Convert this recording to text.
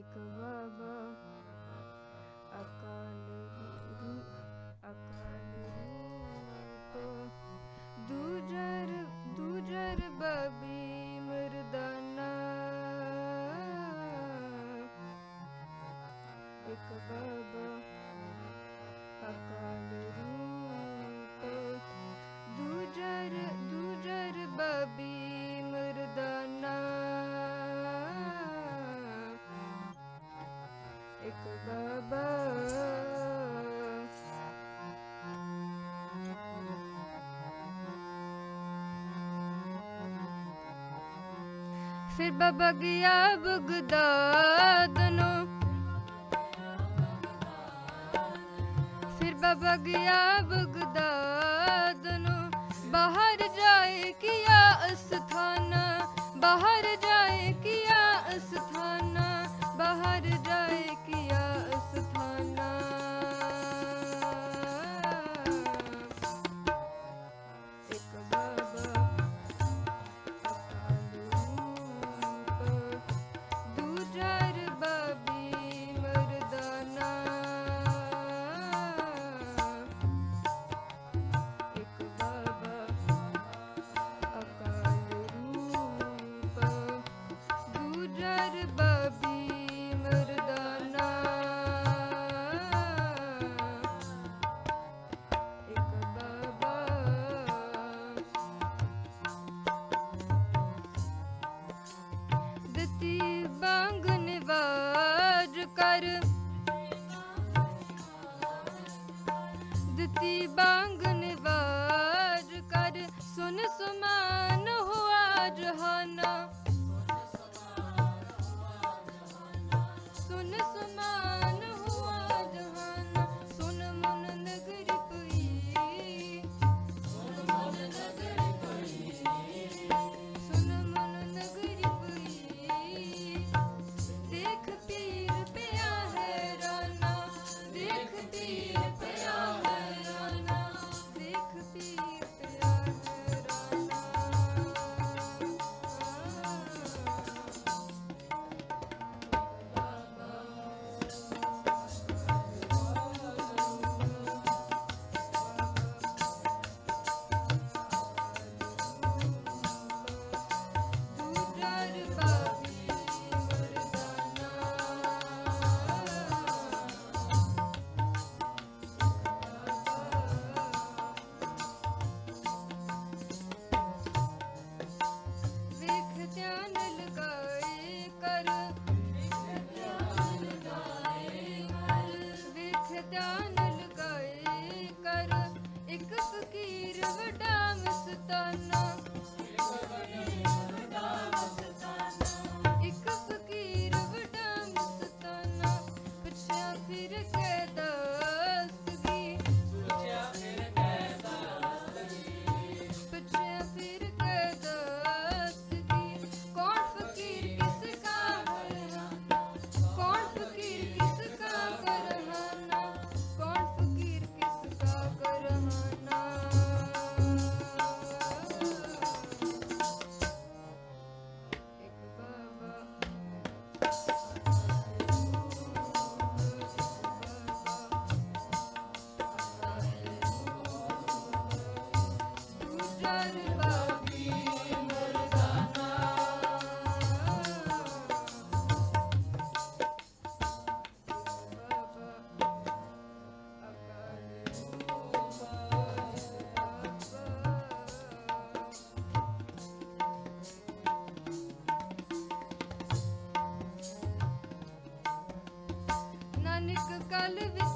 एक बाबा ਫਿਰ ਬਾਬਾ ਗਿਆ ਬਗਦਾਦ ਨੂੰ। ਫਿਰ ਬਾਬਾ ਗਿਆ ਬਗਦਾਦ ਨੂੰ। ਬਾਹਰ ਜਾਏ ਕੀਆ ਅਸਥਾਨ, ਬਾਹਰ ਜਾਏ ਕੀਆ Bang Guru I'll be.